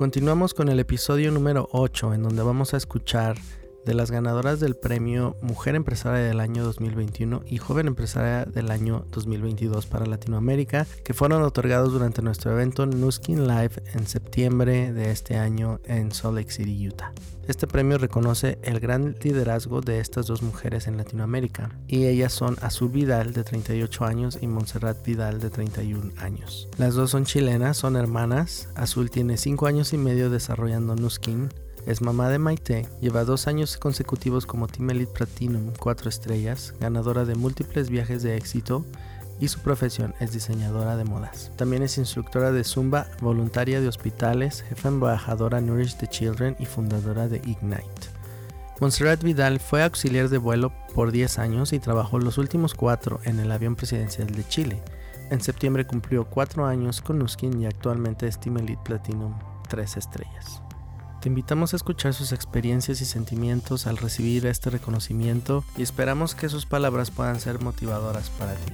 Continuamos con el episodio número 8 en donde vamos a escuchar de las ganadoras del premio Mujer Empresaria del año 2021 y Joven Empresaria del año 2022 para Latinoamérica, que fueron otorgados durante nuestro evento Nuskin Live en septiembre de este año en Salt Lake City, Utah. Este premio reconoce el gran liderazgo de estas dos mujeres en Latinoamérica, y ellas son Azul Vidal de 38 años y Montserrat Vidal de 31 años. Las dos son chilenas, son hermanas. Azul tiene 5 años y medio desarrollando Nuskin, es mamá de Maite, lleva dos años consecutivos como Team Elite Platinum 4 estrellas, ganadora de múltiples viajes de éxito y su profesión es diseñadora de modas. También es instructora de Zumba, voluntaria de hospitales, jefa embajadora Nourish the Children y fundadora de Ignite. Montserrat Vidal fue auxiliar de vuelo por 10 años y trabajó los últimos 4 en el avión presidencial de Chile. En septiembre cumplió 4 años con Nuskin y actualmente es Team Elite Platinum 3 estrellas. Te invitamos a escuchar sus experiencias y sentimientos al recibir este reconocimiento y esperamos que sus palabras puedan ser motivadoras para ti.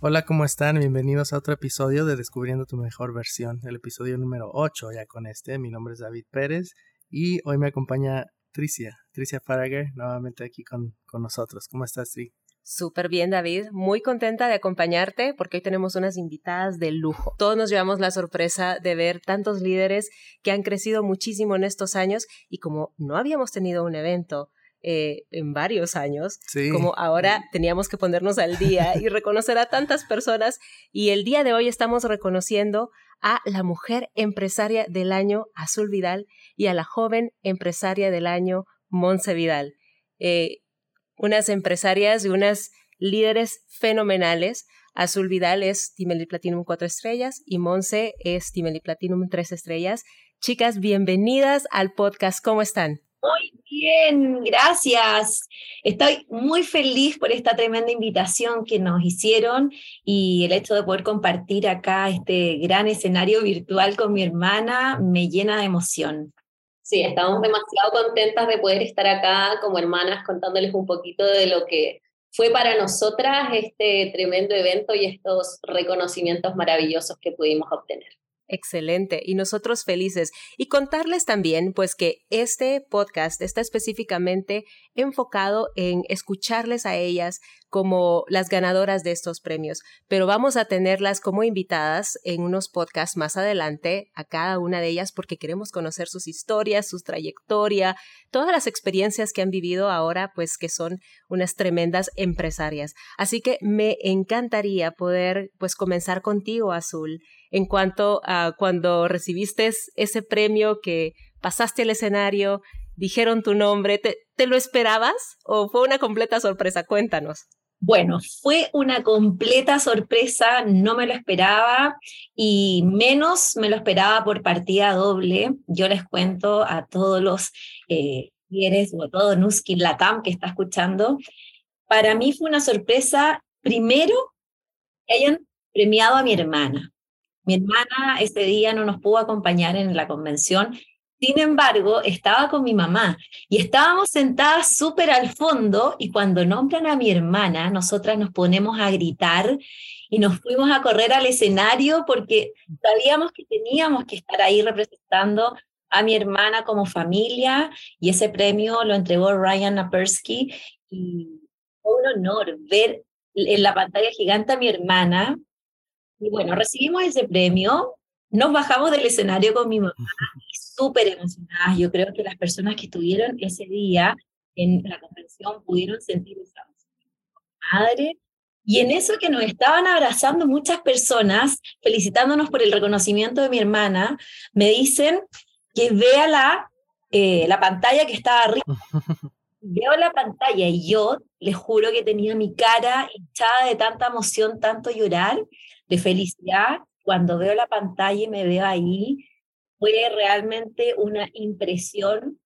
Hola, ¿cómo están? Bienvenidos a otro episodio de Descubriendo tu mejor versión, el episodio número 8 ya con este. Mi nombre es David Pérez y hoy me acompaña Tricia, Tricia Faragher, nuevamente aquí con, con nosotros. ¿Cómo estás, Tri? Súper bien, David. Muy contenta de acompañarte porque hoy tenemos unas invitadas de lujo. Todos nos llevamos la sorpresa de ver tantos líderes que han crecido muchísimo en estos años y como no habíamos tenido un evento eh, en varios años, como ahora teníamos que ponernos al día y reconocer a tantas personas y el día de hoy estamos reconociendo a la mujer empresaria del año Azul Vidal y a la joven empresaria del año Monse Vidal. Eh, unas empresarias y unas líderes fenomenales. Azul Vidal es Timely Platinum 4 estrellas y Monse es Timely Platinum 3 estrellas. Chicas, bienvenidas al podcast. ¿Cómo están? Muy bien, gracias. Estoy muy feliz por esta tremenda invitación que nos hicieron y el hecho de poder compartir acá este gran escenario virtual con mi hermana me llena de emoción. Sí, estamos demasiado contentas de poder estar acá como hermanas contándoles un poquito de lo que fue para nosotras este tremendo evento y estos reconocimientos maravillosos que pudimos obtener. Excelente. Y nosotros felices. Y contarles también, pues, que este podcast está específicamente enfocado en escucharles a ellas como las ganadoras de estos premios, pero vamos a tenerlas como invitadas en unos podcasts más adelante a cada una de ellas porque queremos conocer sus historias, su trayectoria, todas las experiencias que han vivido ahora, pues que son unas tremendas empresarias. Así que me encantaría poder, pues, comenzar contigo, Azul en cuanto a cuando recibiste ese premio que pasaste el escenario, dijeron tu nombre, ¿te, lo esperabas o fue una completa sorpresa? Cuéntanos. Bueno, fue una completa sorpresa, no me lo esperaba y menos me lo esperaba por partida doble. Yo les cuento a todos los eh, o a todo Nuskin Latam que está escuchando. Para mí fue una sorpresa, primero, que hayan premiado a mi hermana. Mi hermana ese día no nos pudo acompañar en la convención, sin embargo, estaba con mi mamá y estábamos sentadas súper al fondo y cuando nombran a mi hermana, nosotras nos ponemos a gritar y nos fuimos a correr al escenario porque sabíamos que teníamos que estar ahí representando a mi hermana como familia y ese premio lo entregó Ryan Napersky y fue un honor ver en la pantalla gigante a mi hermana. Y bueno, recibimos ese premio, nos bajamos del escenario con mi mamá, súper emocionadas. Yo creo que las personas que estuvieron ese día en la convención pudieron sentir esa madre. Y en eso que nos estaban abrazando muchas personas, felicitándonos por el reconocimiento de mi hermana, me dicen que vea la, eh, la pantalla que estaba arriba. Veo la pantalla y yo les juro que tenía mi cara hinchada de tanta emoción, tanto llorar de felicidad, cuando veo la pantalla y me veo ahí, fue realmente una impresión,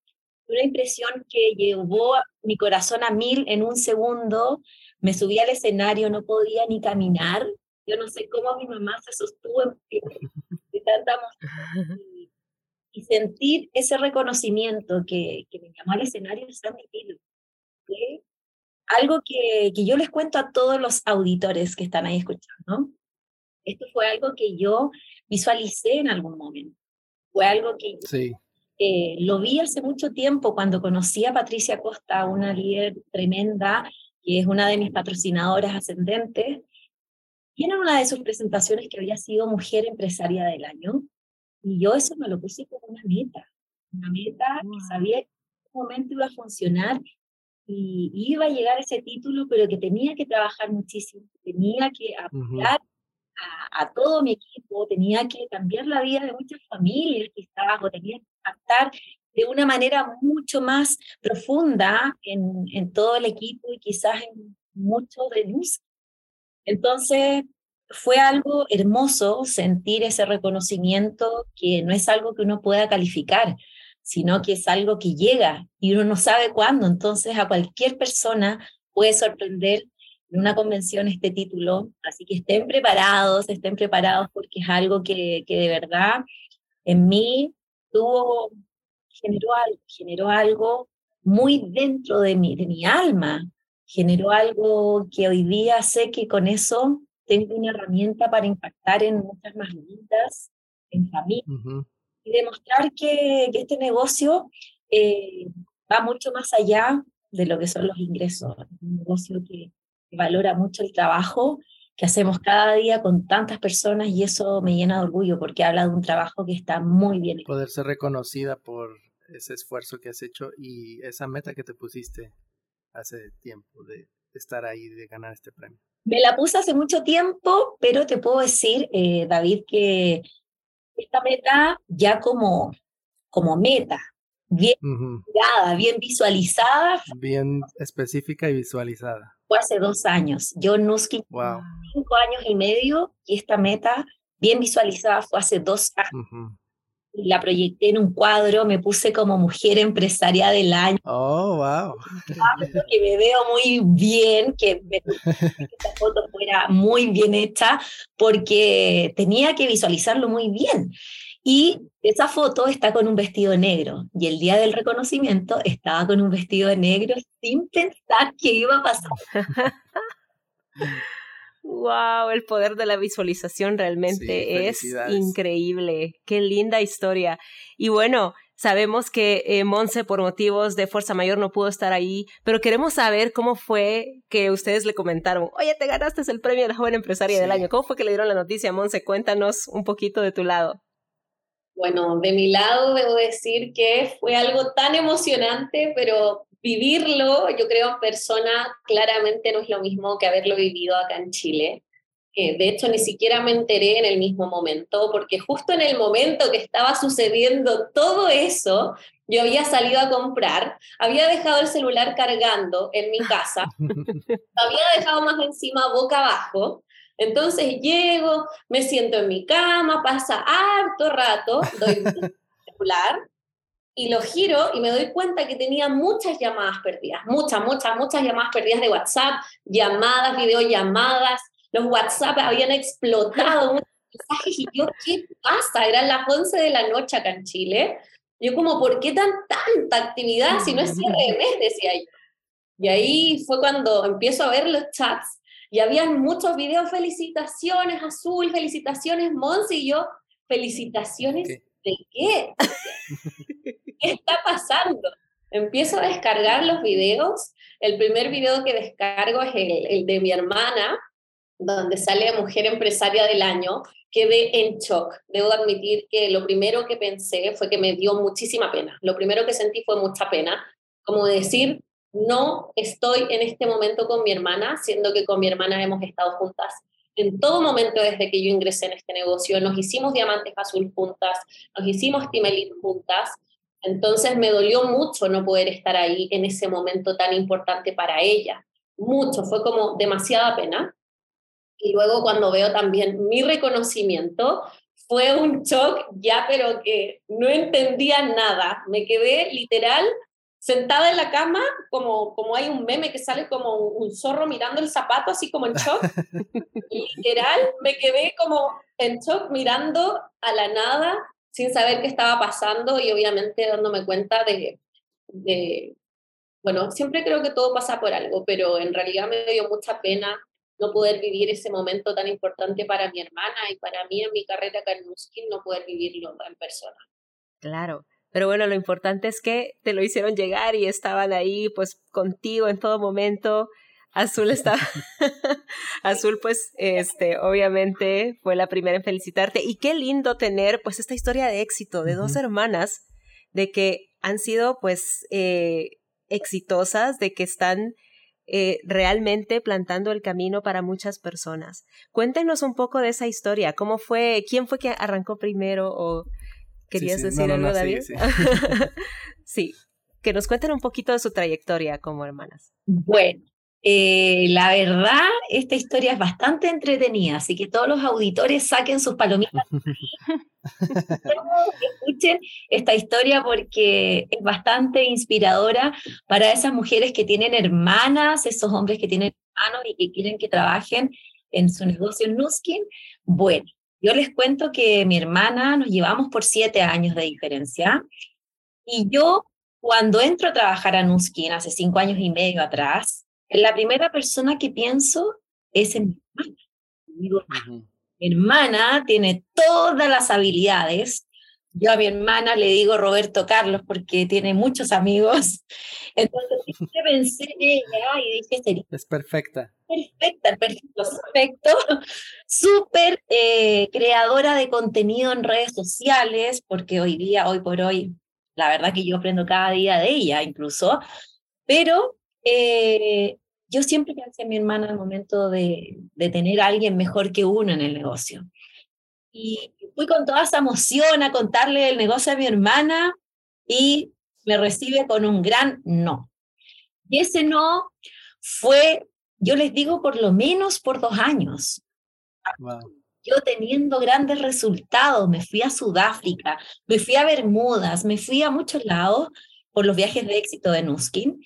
una impresión que llevó mi corazón a mil en un segundo. Me subí al escenario, no podía ni caminar. Yo no sé cómo mi mamá se sostuvo de tanta emoción. Y, sentir ese reconocimiento que, que me llamó al escenario mi Fue algo que, que yo les cuento a todos los auditores que están ahí escuchando. Esto fue algo que yo visualicé en algún momento. Fue algo que sí. eh, lo vi hace mucho tiempo cuando conocí a Patricia Costa, una líder tremenda, que es una de mis patrocinadoras ascendentes. Y en una de sus presentaciones que había sido Mujer Empresaria del Año. Y yo eso me lo puse como una meta, una meta que sabía que en un momento iba a funcionar y iba a llegar ese título, pero que tenía que trabajar muchísimo, tenía que apoyar a, todo mi equipo, tenía que cambiar la vida de muchas familias quizás, o tenía que impactar de una manera mucho más profunda en, todo el equipo y quizás en mucho de luz. Entonces, fue algo hermoso sentir ese reconocimiento que no es algo que uno pueda calificar, sino que es algo que llega y uno no sabe cuándo. Entonces a cualquier persona puede sorprender en una convención este título. Así que estén preparados, estén preparados porque es algo que, que de verdad en mí tuvo, generó algo, generó algo muy dentro de mí, de mi alma. Generó algo que hoy día sé que con eso tengo una herramienta para impactar en muchas más vidas, en familia y demostrar que, que este negocio eh, va mucho más allá de lo que son los ingresos. Es un negocio que, valora mucho el trabajo que hacemos cada día con tantas personas y eso me llena de orgullo porque habla de un trabajo que está muy bien. Poder ser reconocida por ese esfuerzo que has hecho y esa meta que te pusiste hace tiempo de estar ahí, de ganar este premio. Me la puse hace mucho tiempo, pero te puedo decir, eh, David, que esta meta ya como, como meta, bien bien visualizada. Bien específica y visualizada. Fue hace dos años. Yo Nuski, wow. cinco años y medio, y esta meta bien visualizada fue hace dos años la proyecté en un cuadro, me puse como mujer empresaria del año. Oh, wow. Que me veo muy bien, que, que esta foto fuera muy bien hecha, porque tenía que visualizarlo muy bien. Y esa foto está con un vestido negro. Y el día del reconocimiento estaba con un vestido negro sin pensar que iba a pasar. Wow, el poder de la visualización realmente es increíble. Qué linda historia. Y bueno, sabemos que eh, Monse por motivos de fuerza mayor no pudo estar ahí, pero queremos saber cómo fue que ustedes le comentaron, oye, te ganaste el premio de la joven empresaria del año. ¿Cómo fue que le dieron la noticia, Monse? Cuéntanos un poquito de tu lado. Bueno, de mi lado debo decir que fue algo tan emocionante, pero vivirlo, yo creo, en persona, claramente no es lo mismo que haberlo vivido acá en Chile. de hecho, ni siquiera me enteré en el mismo momento, porque justo en el momento que estaba sucediendo todo eso, yo había salido a comprar, había dejado el celular cargando en mi casa, había dejado más encima boca abajo, entonces llego, me siento en mi cama, pasa harto rato, doy el celular, y lo giro y me doy cuenta que tenía muchas llamadas perdidas, muchas, muchas, muchas llamadas perdidas de WhatsApp, llamadas, videollamadas, los WhatsApp habían explotado, muchos mensajes y yo, ¿qué pasa? Eran las 11 de la noche acá en Chile. Yo como, ¿por qué tan tanta actividad si no es cierre de mes? Decía yo. Y ahí fue cuando empiezo a ver los chats y habían muchos videos, felicitaciones Azul, felicitaciones Monsi y yo, felicitaciones de qué? ¿qué está pasando? Empiezo a descargar los videos. El primer video que descargo es el, de mi hermana, donde sale Mujer Empresaria del Año. Quedé en shock. Debo admitir que lo primero que pensé fue que me dio muchísima pena. Lo primero que sentí fue mucha pena, como decir, no estoy en este momento con mi hermana, siendo que con mi hermana hemos estado juntas en todo momento desde que yo ingresé en este negocio. Nos hicimos Diamantes Azul juntas, nos hicimos Timelit juntas, entonces me dolió mucho no poder estar ahí en ese momento tan importante para ella. Mucho, fue como demasiada pena. Y luego cuando veo también mi reconocimiento, fue un shock ya, pero que no entendía nada. Me quedé literal sentada en la cama, como, como hay un meme que sale como un, zorro mirando el zapato, así como en shock. literal, me quedé como en shock mirando a la nada sin saber qué estaba pasando y obviamente dándome cuenta de, de bueno, siempre creo que todo pasa por algo, pero en realidad me dio mucha pena no poder vivir ese momento tan importante para mi hermana y para mí en mi carrera acá en Nuskin, no poder vivirlo en persona. Claro. Pero bueno, lo importante es que te lo hicieron llegar y estaban ahí pues contigo en todo momento. Azul estaba, Azul pues este obviamente fue la primera en felicitarte. Y qué lindo tener pues esta historia de éxito de dos hermanas de que han sido pues eh, exitosas, de que están eh, realmente plantando el camino para muchas personas. Cuéntenos un poco de esa historia, cómo fue, quién fue que arrancó primero o querías decir algo, David. sí, que nos cuenten un poquito de su trayectoria como hermanas. Bueno, eh, la verdad, esta historia es bastante entretenida, así que todos los auditores saquen sus palomitas. Escuchen esta historia porque es bastante inspiradora para esas mujeres que tienen hermanas, esos hombres que tienen hermanos y que quieren que trabajen en su negocio en Nuskin. Bueno, yo les cuento que mi hermana nos llevamos por siete años de diferencia y yo cuando entro a trabajar a Nuskin hace cinco años y medio atrás, la primera persona que pienso es en mi hermana. mi hermana tiene todas las habilidades. Yo a mi hermana le digo Roberto Carlos porque tiene muchos amigos. Entonces pensé en ella y dije, sería es perfecta. Perfecta, perfecto, perfecto. Súper eh, creadora de contenido en redes sociales, porque hoy día, hoy por hoy, la verdad que yo aprendo cada día de ella incluso, pero eh, yo siempre pensé en mi hermana al momento de, de tener a alguien mejor que uno en el negocio. Y fui con toda esa emoción a contarle el negocio a mi hermana y me recibe con un gran no. Y ese no fue, yo les digo, por lo menos por dos años. Yo teniendo grandes resultados, me fui a Sudáfrica, me fui a Bermudas, me fui a muchos lados por los viajes de éxito de Nuskin.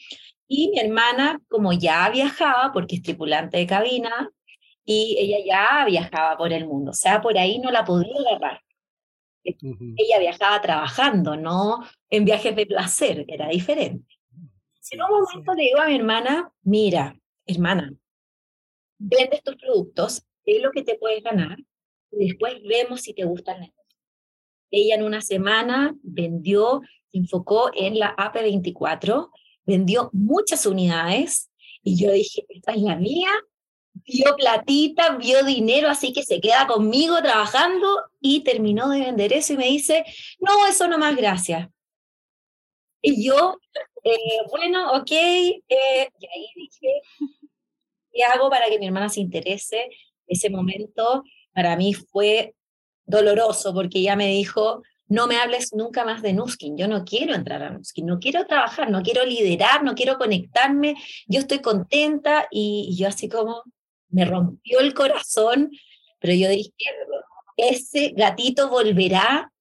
Y mi hermana, como ya viajaba, porque es tripulante de cabina, y ella ya viajaba por el mundo, o sea, por ahí no la podía agarrar. Ella viajaba trabajando, no en viajes de placer, era diferente. en un momento le digo a mi hermana, mira, hermana, vende estos productos, es lo que te puedes ganar, y después vemos si te gusta el negocio. Ella en una semana vendió, se enfocó en la AP24, vendió muchas unidades y yo dije, esta es la mía, vio platita, vio dinero, así que se queda conmigo trabajando y terminó de vender eso y me dice, no, eso no más, gracias. Y yo, eh, bueno, ok, eh, y ahí dije, ¿qué hago para que mi hermana se interese? Ese momento para mí fue doloroso porque ella me dijo, no me hables nunca más de Nuskin, yo no quiero entrar a Nuskin, no quiero trabajar, no quiero liderar, no quiero conectarme, yo estoy contenta y, yo así como me rompió el corazón, pero yo dije, ese gatito volverá,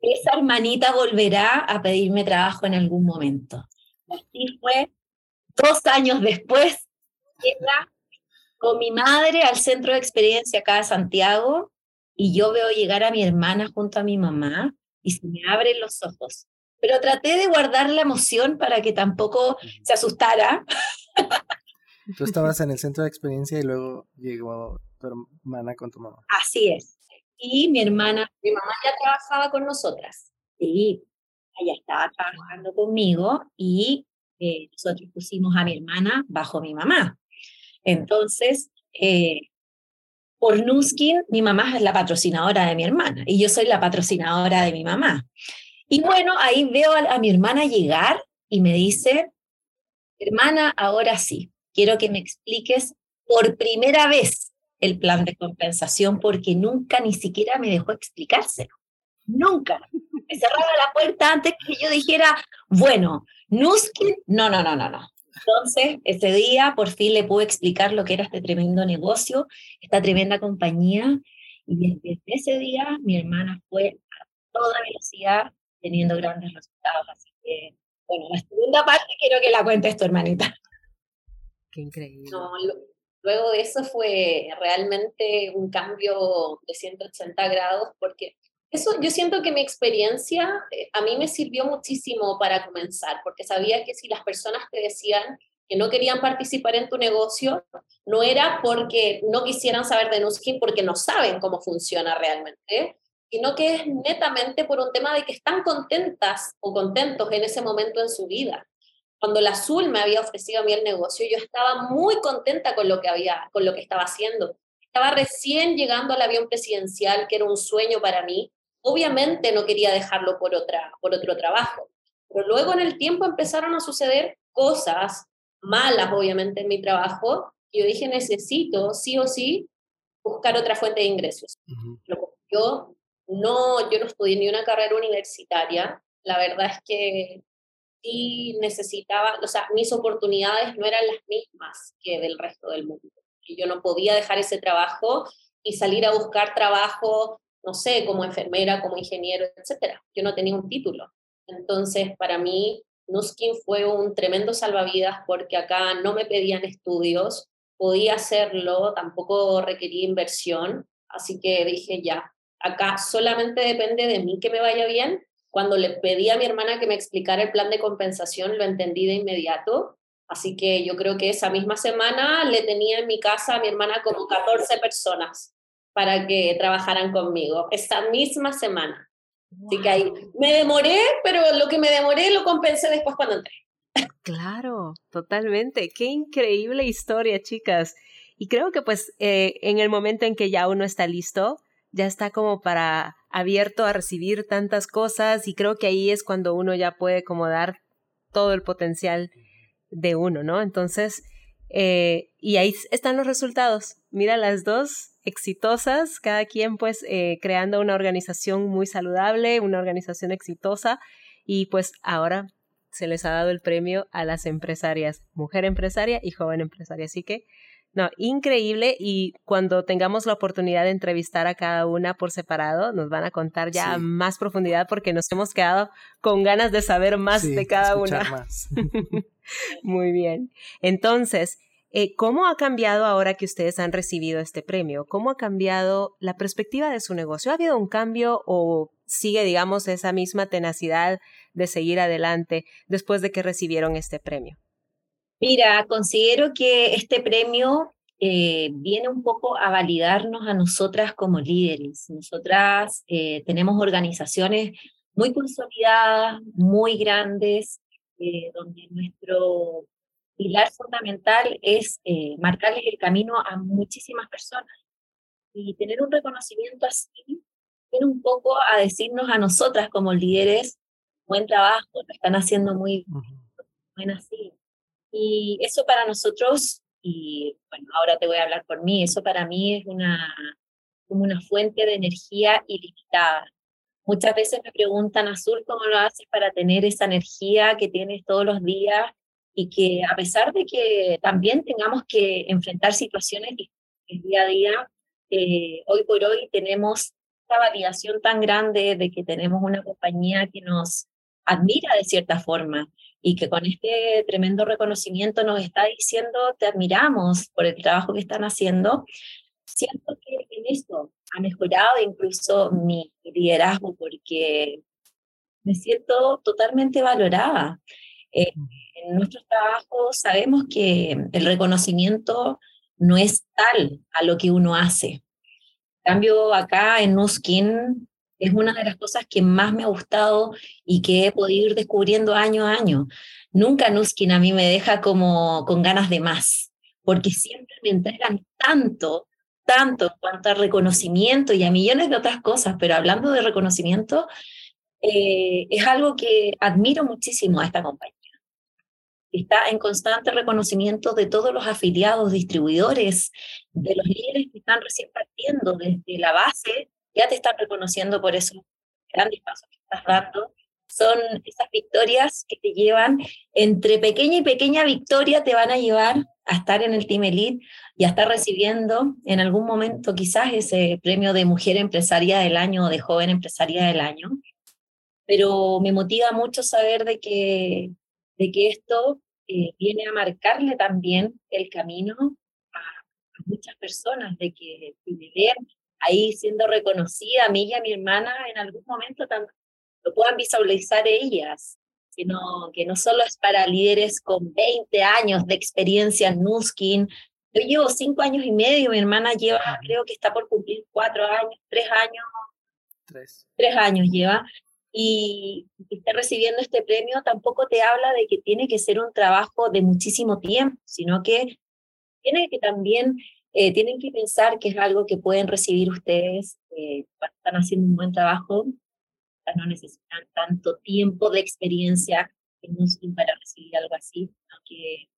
esa hermanita volverá a pedirme trabajo en algún momento. Así fue, dos años después, con mi madre al centro de experiencia acá de Santiago y yo veo llegar a mi hermana junto a mi mamá y se me abren los ojos. Pero traté de guardar la emoción para que tampoco se asustara. Tú estabas en el centro de experiencia y luego llegó tu hermana con tu mamá. Así es. Y mi hermana. Mi mamá ya trabajaba con nosotras. Sí, ella estaba trabajando conmigo y eh, nosotros pusimos a mi hermana bajo mi mamá. Entonces, eh, por Nuskin, mi mamá es la patrocinadora de mi hermana y yo soy la patrocinadora de mi mamá. Y bueno, ahí veo a, mi hermana llegar y me dice, hermana, ahora sí, quiero que me expliques por primera vez el plan de compensación porque nunca ni siquiera me dejó explicárselo. Nunca. Me cerraba la puerta antes que yo dijera, bueno, Nuskin, no, no, no, no, no. Entonces, ese día por fin le pude explicar lo que era este tremendo negocio, esta tremenda compañía, y desde ese día mi hermana fue a toda velocidad teniendo grandes resultados. Así que, bueno, la segunda parte quiero que la cuentes tu hermanita. Qué increíble. luego de eso fue realmente un cambio de 180 grados porque Eso yo siento que mi experiencia eh, a mí me sirvió muchísimo para comenzar, porque sabía que si las personas te decían que no querían participar en tu negocio, no era porque no quisieran saber de Nuskin, porque no saben cómo funciona realmente, sino que es netamente por un tema de que están contentas o contentos en ese momento en su vida. Cuando la Azul me había ofrecido a mí el negocio, yo estaba muy contenta con lo que había, con lo que estaba haciendo. Estaba recién llegando al avión presidencial, que era un sueño para mí. Obviamente no quería dejarlo por, otra, por otro trabajo. Pero luego en el tiempo empezaron a suceder cosas malas, obviamente, en mi trabajo. Y yo dije, necesito, sí o sí, buscar otra fuente de ingresos. Yo no, yo no estudié ni una carrera universitaria. La verdad es que sí necesitaba, o sea, mis oportunidades no eran las mismas que del resto del mundo. Y yo no podía dejar ese trabajo y salir a buscar trabajo, no sé, como enfermera, como ingeniero, etcétera. Yo no tenía un título. Entonces, para mí, Nuskin fue un tremendo salvavidas porque acá no me pedían estudios, podía hacerlo, tampoco requería inversión, así que dije ya, acá solamente depende de mí que me vaya bien. Cuando le pedí a mi hermana que me explicara el plan de compensación, lo entendí de inmediato. Así que yo creo que esa misma semana le tenía en mi casa a mi hermana como 14 personas para que trabajaran conmigo, esa misma semana. Así que ahí me demoré, pero lo que me demoré lo compensé después cuando entré. Claro, totalmente. Qué increíble historia, chicas. Y creo que pues eh, en el momento en que ya uno está listo, ya está como para abierto a recibir tantas cosas y creo que ahí es cuando uno ya puede como dar todo el potencial de uno, ¿no? Entonces, eh, y ahí están los resultados. Mira las dos exitosas, cada quien pues eh, creando una organización muy saludable, una organización exitosa y pues ahora se les ha dado el premio a las empresarias, mujer empresaria y joven empresaria. Así que no, increíble y cuando tengamos la oportunidad de entrevistar a cada una por separado, nos van a contar ya más profundidad porque nos hemos quedado con ganas de saber más de cada una. Más. Muy bien. Entonces, eh, ¿cómo ha cambiado ahora que ustedes han recibido este premio? ¿Cómo ha cambiado la perspectiva de su negocio? ¿Ha habido un cambio o sigue, digamos, esa misma tenacidad de seguir adelante después de que recibieron este premio? Mira, considero que este premio eh, viene un poco a validarnos a nosotras como líderes. Nosotras eh, tenemos organizaciones muy consolidadas, muy grandes, eh, donde nuestro pilar fundamental es marcarles el camino a muchísimas personas. Y tener un reconocimiento así viene un poco a decirnos a nosotras como líderes, buen trabajo, lo están haciendo muy bien, así. Y eso para nosotros, y bueno, ahora te voy a hablar por mí, eso para mí es una, como una fuente de energía ilimitada. Muchas veces me preguntan, Azul, ¿cómo lo haces para tener esa energía que tienes todos los días y que a pesar de que también tengamos que enfrentar situaciones el día a día, eh, hoy por hoy tenemos esta validación tan grande de que tenemos una compañía que nos admira de cierta forma y que con este tremendo reconocimiento nos está diciendo, te admiramos por el trabajo que están haciendo. Siento que en esto ha mejorado incluso mi liderazgo porque me siento totalmente valorada. Eh, en nuestros trabajos sabemos que el reconocimiento no es tal a lo que uno hace. En cambio, acá en Nuskin es una de las cosas que más me ha gustado y que he podido ir descubriendo año a año. Nunca Nuskin a mí me deja como con ganas de más, porque siempre me entregan tanto, tanto en cuanto a reconocimiento y a millones de otras cosas, pero hablando de reconocimiento, eh, es algo que admiro muchísimo a esta compañía. Está en constante reconocimiento de todos los afiliados, distribuidores, de los líderes que están recién partiendo desde la base ya te están reconociendo por esos grandes pasos que estás dando. Son esas victorias que te llevan, entre pequeña y pequeña victoria, te van a llevar a estar en el Team Elite y a estar recibiendo en algún momento quizás ese premio de Mujer Empresaria del Año o de Joven Empresaria del Año. Pero me motiva mucho saber de que, de que esto eh, viene a marcarle también el camino a, muchas personas, de que si ahí siendo reconocida, a mí y a mi hermana en algún momento también lo puedan visualizar ellas, que no, que no solo es para líderes con 20 años de experiencia en Nuskin. Yo llevo cinco años y medio, mi hermana lleva, creo que está por cumplir cuatro años, tres años. Tres. Tres años lleva. Y esté recibiendo este premio tampoco te habla de que tiene que ser un trabajo de muchísimo tiempo, sino que tiene que también, eh, tienen que pensar que es algo que pueden recibir ustedes eh, están haciendo un buen trabajo, no necesitan tanto tiempo de experiencia para recibir algo así, aunque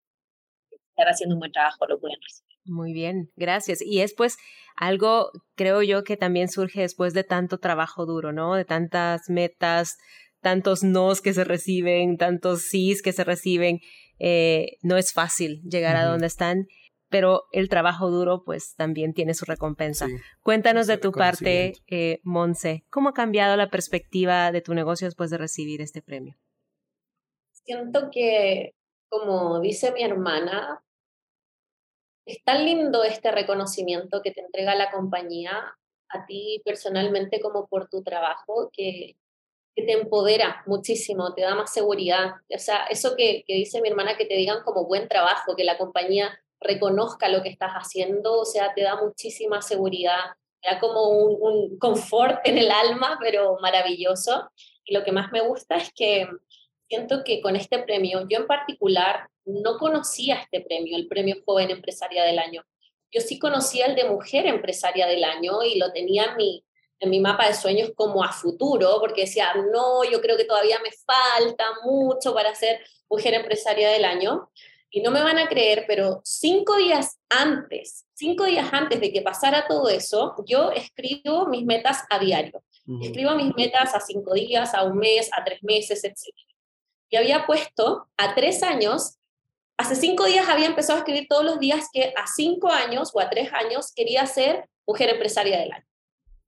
estar haciendo un buen trabajo lo pueden recibir. Muy bien, gracias. Y es pues algo, creo yo, que también surge después de tanto trabajo duro, ¿no? De tantas metas, tantos nos que se reciben, tantos sís que se reciben. Eh, no es fácil llegar a donde están pero el trabajo duro pues también tiene su recompensa. Cuéntanos de tu parte, eh, Monse, ¿cómo ha cambiado la perspectiva de tu negocio después de recibir este premio? Siento que, como dice mi hermana, es tan lindo este reconocimiento que te entrega la compañía a ti personalmente como por tu trabajo, que, que te empodera muchísimo, te da más seguridad. O sea, eso que, que dice mi hermana, que te digan como buen trabajo, que la compañía reconozca lo que estás haciendo, o sea, te da muchísima seguridad, da como un, confort en el alma, pero maravilloso. Y lo que más me gusta es que siento que con este premio, yo en particular no conocía este premio, el premio Joven Empresaria del Año. Yo sí conocía el de Mujer Empresaria del Año y lo tenía en mi, en mi mapa de sueños como a futuro, porque decía, no, yo creo que todavía me falta mucho para ser Mujer Empresaria del Año. Y no me van a creer, pero cinco días antes, cinco días antes de que pasara todo eso, yo escribo mis metas a diario. Escribo mis metas a cinco días, a un mes, a tres meses, etc. Y había puesto a tres años, hace cinco días había empezado a escribir todos los días que a cinco años o a tres años quería ser mujer empresaria del año.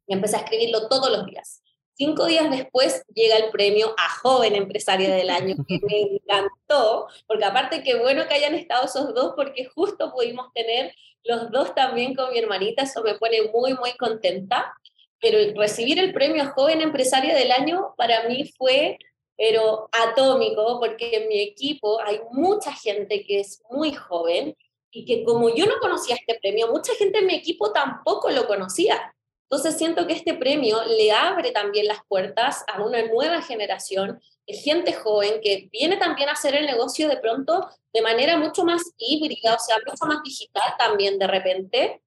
Y empecé a escribirlo todos los días. Cinco días después llega el premio a Joven Empresaria del Año, que me encantó, porque aparte que bueno que hayan estado esos dos, porque justo pudimos tener los dos también con mi hermanita, eso me pone muy, muy contenta. Pero recibir el premio a Joven Empresaria del Año para mí fue, pero atómico, porque en mi equipo hay mucha gente que es muy joven y que como yo no conocía este premio, mucha gente en mi equipo tampoco lo conocía. Entonces siento que este premio le abre también las puertas a una nueva generación de gente joven que viene también a hacer el negocio de pronto de manera mucho más híbrida, o sea, mucho más digital también de repente,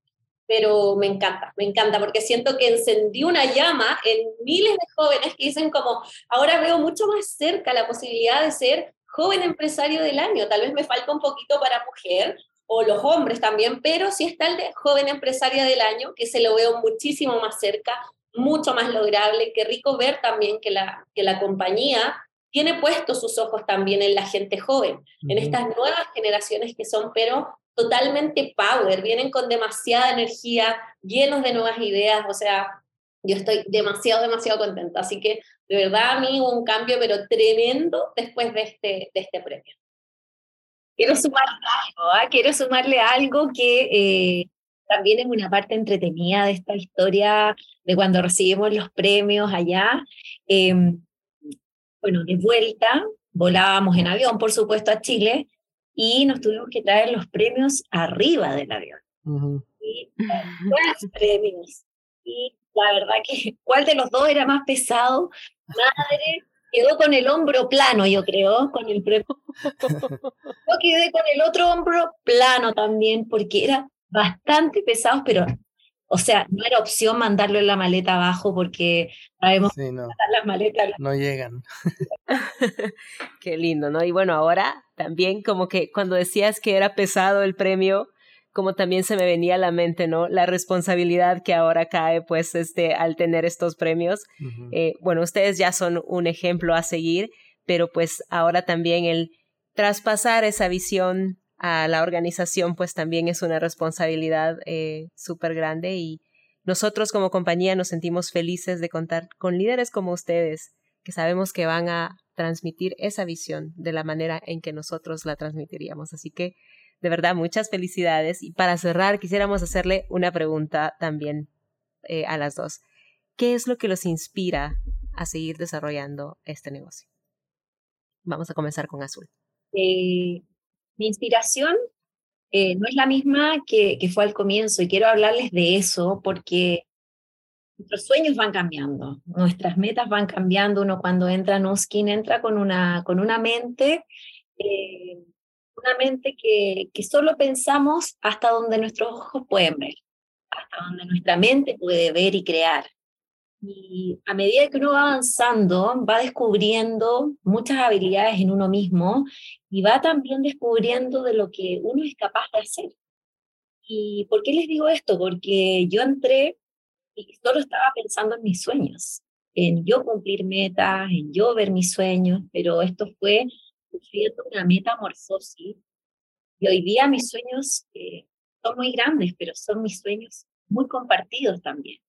pero me encanta, me encanta porque siento que encendió una llama en miles de jóvenes que dicen como, ahora veo mucho más cerca la posibilidad de ser joven empresario del año, tal vez me falta un poquito para mujer, o los hombres también, pero sí está el de joven empresaria del año, que se lo veo muchísimo más cerca, mucho más lograble. Qué rico ver también que la, que la compañía tiene puestos sus ojos también en la gente joven, en estas nuevas generaciones que son, pero totalmente power, vienen con demasiada energía, llenos de nuevas ideas, o sea, yo estoy demasiado, demasiado contenta. Así que de verdad a mí hubo un cambio, pero tremendo después de este, de este premio quiero sumarle algo, ¿ah? quiero sumarle algo que eh, también es una parte entretenida de esta historia de cuando recibimos los premios allá. Em, bueno, de vuelta, volábamos en avión, por supuesto, a Chile, y nos tuvimos que traer los premios arriba del avión. y, los premios. Y la verdad que, ¿cuál de los dos era más pesado? Madre, quedó con el hombro plano, yo creo, con el premio. Yo quedé con el otro hombro plano también, porque era bastante pesado, pero, o sea, no era opción mandarlo en la maleta abajo, porque sabemos que las maletas no llegan. Qué lindo, ¿no? Y bueno, ahora también como que cuando decías que era pesado el premio, como también se me venía a la mente, ¿no? La responsabilidad que ahora cae, pues, este, al tener estos premios. Eh, bueno, ustedes ya son un ejemplo a seguir, pero pues ahora también el traspasar esa visión a la organización, pues también es una responsabilidad eh, súper grande y nosotros como compañía nos sentimos felices de contar con líderes como ustedes, que sabemos que van a transmitir esa visión de la manera en que nosotros la transmitiríamos. Así que de verdad, muchas felicidades. Y para cerrar, quisiéramos hacerle una pregunta también eh, a las dos. ¿Qué es lo que los inspira a seguir desarrollando este negocio? Vamos a comenzar con Azul. Eh, mi inspiración eh, no es la misma que, que, fue al comienzo y quiero hablarles de eso porque nuestros sueños van cambiando, nuestras metas van cambiando. Uno cuando entra en Nuskin entra con una, con una mente, eh, una mente que, que solo pensamos hasta donde nuestros ojos pueden ver, hasta donde nuestra mente puede ver y crear. Y a medida que uno va avanzando, va descubriendo muchas habilidades en uno mismo y va también descubriendo de lo que uno es capaz de hacer. ¿Y por qué les digo esto? Porque yo entré y solo estaba pensando en mis sueños, en yo cumplir metas, en yo ver mis sueños, pero esto fue sufriendo una metamorfosis. Y hoy día mis sueños eh, son muy grandes, pero son mis sueños muy compartidos también.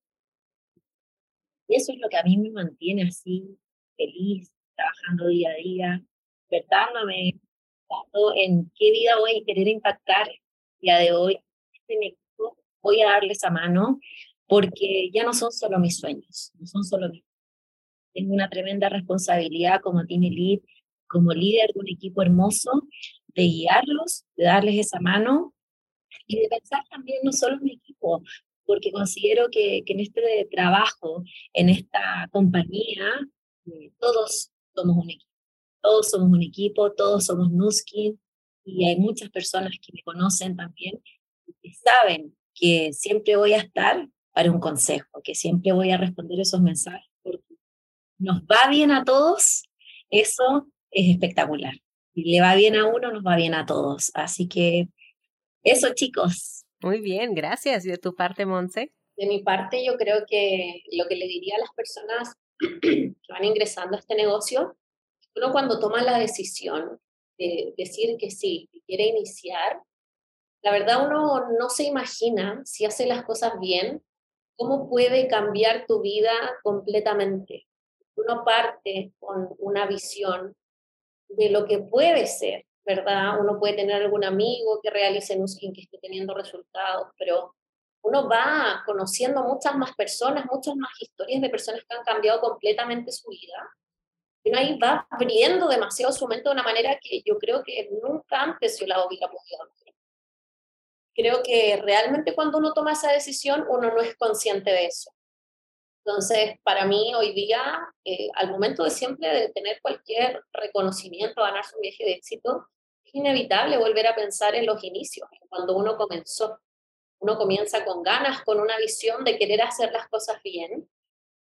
Y eso es lo que a mí me mantiene así, feliz, trabajando día a día, despertándome, en qué vida voy a querer impactar día de hoy. Este voy a darle esa mano porque ya no son solo mis sueños, no son solo mis Tengo una tremenda responsabilidad como team lead, como líder de un equipo hermoso, de guiarlos, de darles esa mano y de pensar también no solo en mi equipo, porque considero que, que en este trabajo, en esta compañía, eh, todos somos un equipo. Todos somos un equipo, todos somos Nuskin y hay muchas personas que me conocen también y que saben que siempre voy a estar para un consejo, que siempre voy a responder esos mensajes porque nos va bien a todos, eso es espectacular. Si le va bien a uno, nos va bien a todos. Así que eso, chicos. Muy bien, gracias. ¿Y de tu parte, Monse? De mi parte, yo creo que lo que le diría a las personas que van ingresando a este negocio, uno cuando toma la decisión de decir que sí, que quiere iniciar, la verdad uno no se imagina si hace las cosas bien, cómo puede cambiar tu vida completamente. Uno parte con una visión de lo que puede ser, ¿verdad? Uno puede tener algún amigo que realice un skin que esté teniendo resultados, pero uno va conociendo muchas más personas, muchas más historias de personas que han cambiado completamente su vida. Y uno ahí va abriendo demasiado su mente de una manera que yo creo que nunca antes yo la hubiera podido. Creo que realmente cuando uno toma esa decisión, uno no es consciente de eso. Entonces, para mí hoy día, eh, al momento de siempre de tener cualquier reconocimiento, ganarse un viaje de éxito, es inevitable volver a pensar en los inicios, cuando uno comenzó. Uno comienza con ganas, con una visión de querer hacer las cosas bien,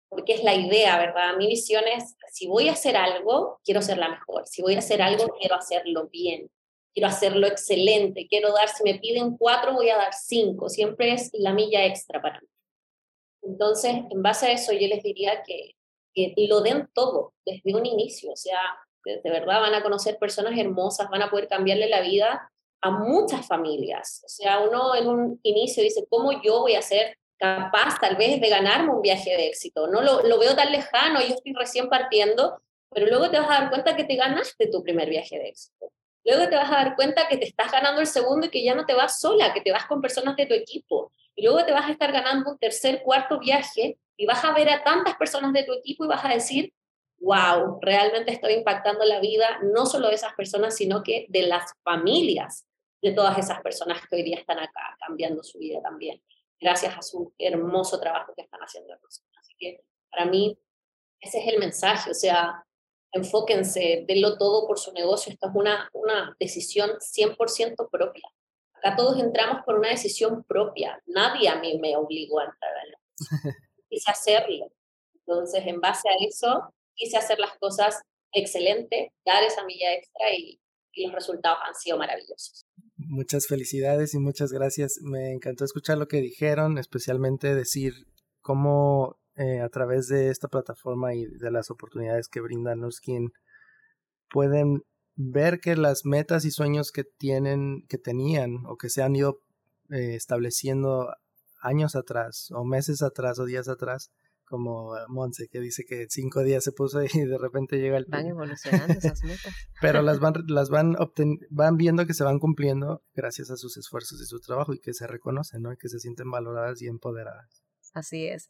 porque es la idea, ¿verdad? Mi visión es, si voy a hacer algo, quiero ser la mejor. Si voy a hacer algo, quiero hacerlo bien. Quiero hacerlo excelente. Quiero dar, si me piden cuatro, voy a dar cinco. Siempre es la milla extra para mí. Entonces, en base a eso, yo les diría que, que lo den todo desde un inicio. O sea, de, verdad van a conocer personas hermosas, van a poder cambiarle la vida a muchas familias. O sea, uno en un inicio dice, ¿cómo yo voy a ser capaz tal vez de ganarme un viaje de éxito? No lo, lo veo tan lejano, yo estoy recién partiendo, pero luego te vas a dar cuenta que te ganaste tu primer viaje de éxito. Luego te vas a dar cuenta que te estás ganando el segundo y que ya no te vas sola, que te vas con personas de tu equipo. Luego te vas a estar ganando un tercer, cuarto viaje y vas a ver a tantas personas de tu equipo y vas a decir, wow, realmente estoy impactando la vida no solo de esas personas, sino que de las familias de todas esas personas que hoy día están acá, cambiando su vida también, gracias a su hermoso trabajo que están haciendo. Así que para mí ese es el mensaje, o sea, enfóquense, denlo todo por su negocio, esto es una, una decisión 100% propia. Acá todos entramos por una decisión propia, nadie a mí me obligó a entrar a Quise hacerlo. Entonces, en base a eso, quise hacer las cosas excelente, dar esa milla extra y, los resultados han sido maravillosos. Muchas felicidades y muchas gracias. Me encantó escuchar lo que dijeron, especialmente decir cómo eh, a través de esta plataforma y de las oportunidades que brinda Nuskin pueden ver que las metas y sueños que tienen, que tenían o que se han ido eh, estableciendo años atrás o meses atrás o días atrás como Monse, que dice que cinco días se puso y de repente llega el... Van evolucionando esas metas. Pero las van, las van, van viendo que se van cumpliendo gracias a sus esfuerzos y su trabajo y que se reconocen, ¿no? Y que se sienten valoradas y empoderadas. Así es.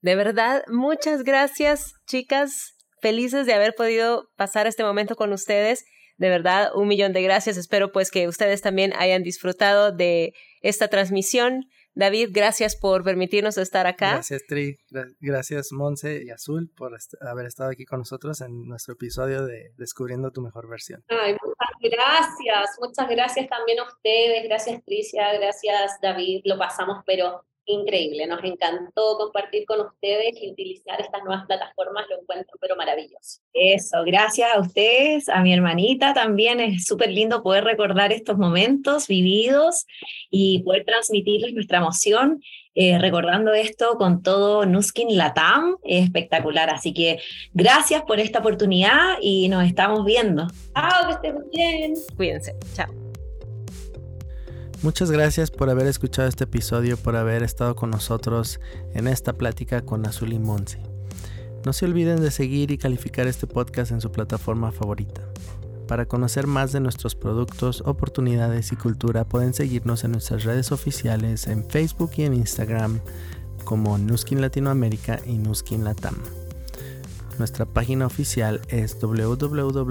De verdad, muchas gracias, chicas. Felices de haber podido pasar este momento con ustedes. De verdad, un millón de gracias. Espero pues que ustedes también hayan disfrutado de esta transmisión. David, gracias por permitirnos estar acá. Gracias, Tri. Gracias, Monse y Azul, por haber estado aquí con nosotros en nuestro episodio de Descubriendo tu mejor versión. Ay, muchas gracias. Muchas gracias también a ustedes. Gracias, Tricia. Gracias, David. Lo pasamos, pero increíble. Nos encantó compartir con ustedes y utilizar estas nuevas plataformas. Lo encuentro, pero maravilloso. Eso, gracias a ustedes, a mi hermanita también. Es súper lindo poder recordar estos momentos vividos y poder transmitirles nuestra emoción. Eh, recordando esto con todo Nuskin Latam, es espectacular. Así que gracias por esta oportunidad y nos estamos viendo. Chao, que estén bien. Cuídense. Chao. Muchas gracias por haber escuchado este episodio, por haber estado con nosotros en esta plática con Azul y Monse. No se olviden de seguir y calificar este podcast en su plataforma favorita. Para conocer más de nuestros productos, oportunidades y cultura, pueden seguirnos en nuestras redes oficiales en Facebook y en Instagram como Nuskin Latinoamérica y Nuskin Latam. Nuestra página oficial es www.nuskin.com.